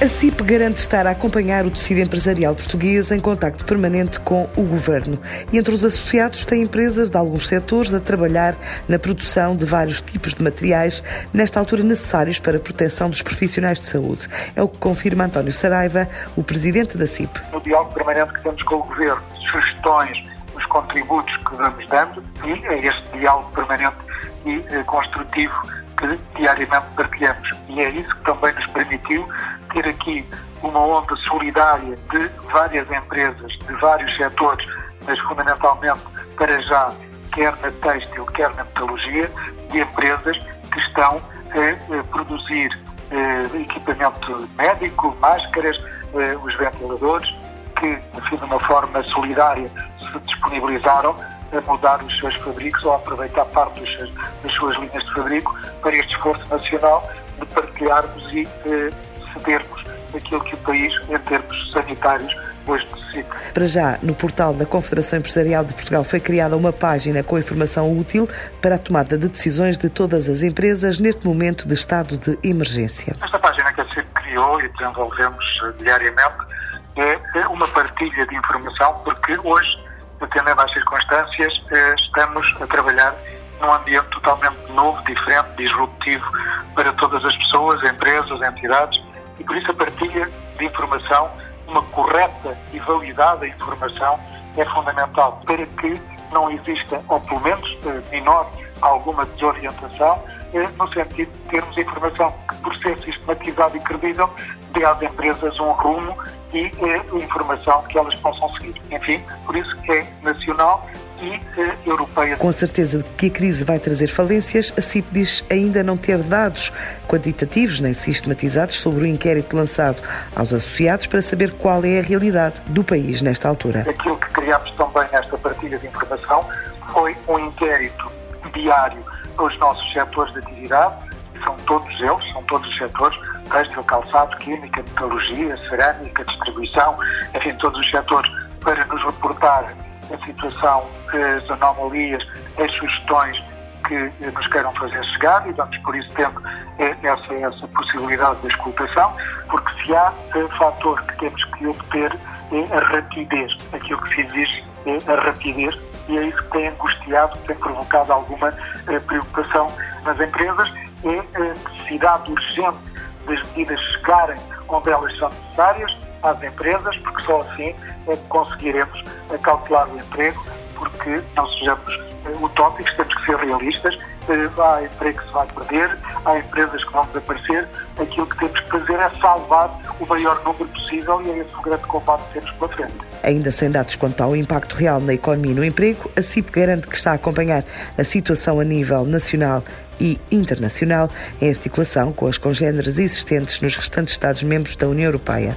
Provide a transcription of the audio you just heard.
A CIP garante estar a acompanhar o tecido empresarial português em contacto permanente com o governo. E entre os associados tem empresas de alguns setores a trabalhar na produção de vários tipos de materiais, nesta altura necessários para a proteção dos profissionais de saúde. É o que confirma António Saraiva, o presidente da CIP. No diálogo permanente que temos com o governo, sugestões, os contributos que vamos dando e é este diálogo permanente e eh, construtivo que diariamente partilhamos. E é isso que também nos permitiu ter aqui uma onda solidária de várias empresas, de vários setores, mas fundamentalmente para já, quer na têxtil, quer na metalurgia, de empresas que estão a, produzir eh, equipamento médico, máscaras, eh, os ventiladores, que, enfim, de uma forma solidária se disponibilizaram a mudar os seus fabricos ou a aproveitar parte seus, das suas linhas de fabrico para este esforço nacional de partilharmos e eh, cedermos aquilo que o país, em termos sanitários, hoje necessita. Para já, no portal da Confederação Empresarial de Portugal foi criada uma página com informação útil para a tomada de decisões de todas as empresas neste momento de estado de emergência. Esta página que a CIP criou e desenvolvemos eh, diariamente é uma partilha de informação, porque hoje atendendo às circunstâncias, eh, estamos a trabalhar num ambiente totalmente novo, diferente, disruptivo para todas as pessoas, empresas, entidades, e por isso a partilha de informação, uma correta e validada informação, é fundamental para que não exista, ou pelo menos eh, menor, alguma desorientação, no sentido de termos informação que, por ser sistematizada e credível, dê às empresas um rumo e a informação que elas possam seguir. Enfim, por isso é nacional e eh, europeia. Com certeza que a crise vai trazer falências, a CIP diz ainda não ter dados quantitativos nem sistematizados sobre o inquérito lançado aos associados para saber qual é a realidade do país nesta altura. Aquilo que criámos também nesta partilha de informação foi um inquérito diário aos nossos setores de atividade, são todos eles, são todos os setores, têxtil, calçado, química, metalurgia, cerâmica, distribuição, enfim, todos os setores, para nos reportar a situação, as anomalias, as sugestões que nos queiram fazer chegar e vamos por isso tendo eh, essa, essa possibilidade de escutação, porque se há um fator que temos que obter é a rapidez, aquilo que se exige é a rapidez e é isso que tem angustiado, que tem provocado alguma eh, preocupação nas empresas, é a necessidade urgente das medidas chegarem onde elas são necessárias às empresas, porque só assim é que conseguiremos cautelar o emprego, porque não sejamos eh, utópicos, temos que ser realistas. Eh, há emprego que se vai perder, há empresas que vão desaparecer. Aquilo que temos que fazer é salvar o maior número possível e é esse o grande combate que temos pela frente. Ainda sem dados quanto ao impacto real na economia e no emprego, a CIP garante que está a acompanhar a situação a nível nacional e internacional em articulação com as congêneres existentes nos restantes Estados-membros da União Europeia.